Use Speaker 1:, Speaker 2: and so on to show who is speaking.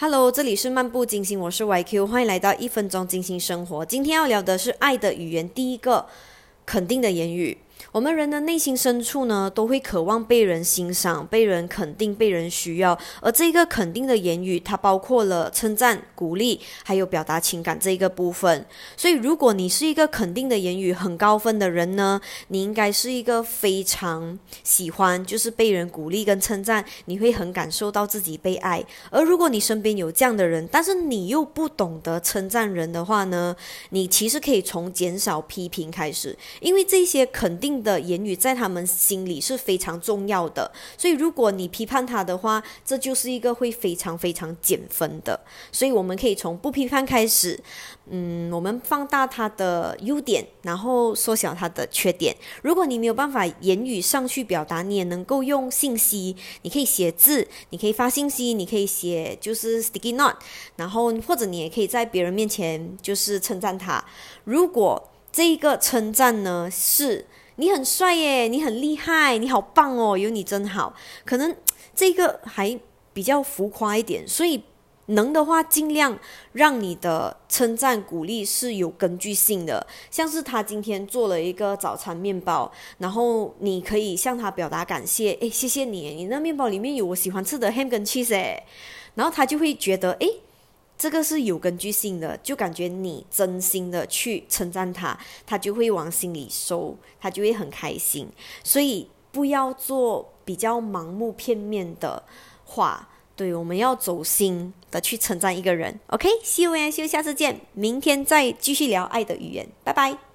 Speaker 1: Hello，这里是漫步金星，我是 YQ，欢迎来到一分钟金星生活。今天要聊的是爱的语言，第一个肯定的言语。我们人的内心深处呢，都会渴望被人欣赏、被人肯定、被人需要。而这个肯定的言语，它包括了称赞、鼓励，还有表达情感这一个部分。所以，如果你是一个肯定的言语很高分的人呢，你应该是一个非常喜欢就是被人鼓励跟称赞，你会很感受到自己被爱。而如果你身边有这样的人，但是你又不懂得称赞人的话呢，你其实可以从减少批评开始，因为这些肯定。的言语在他们心里是非常重要的，所以如果你批判他的话，这就是一个会非常非常减分的。所以我们可以从不批判开始，嗯，我们放大他的优点，然后缩小他的缺点。如果你没有办法言语上去表达，你也能够用信息，你可以写字，你可以发信息，你可以写就是 sticky note，然后或者你也可以在别人面前就是称赞他。如果这一个称赞呢是。你很帅耶，你很厉害，你好棒哦，有你真好。可能这个还比较浮夸一点，所以能的话尽量让你的称赞鼓励是有根据性的。像是他今天做了一个早餐面包，然后你可以向他表达感谢，诶，谢谢你，你那面包里面有我喜欢吃的 ham 跟 cheese 诶，然后他就会觉得诶。这个是有根据性的，就感觉你真心的去称赞他，他就会往心里收，他就会很开心。所以不要做比较盲目片面的话，对，我们要走心的去称赞一个人。OK，see you，下次见，明天再继续聊爱的语言，拜拜。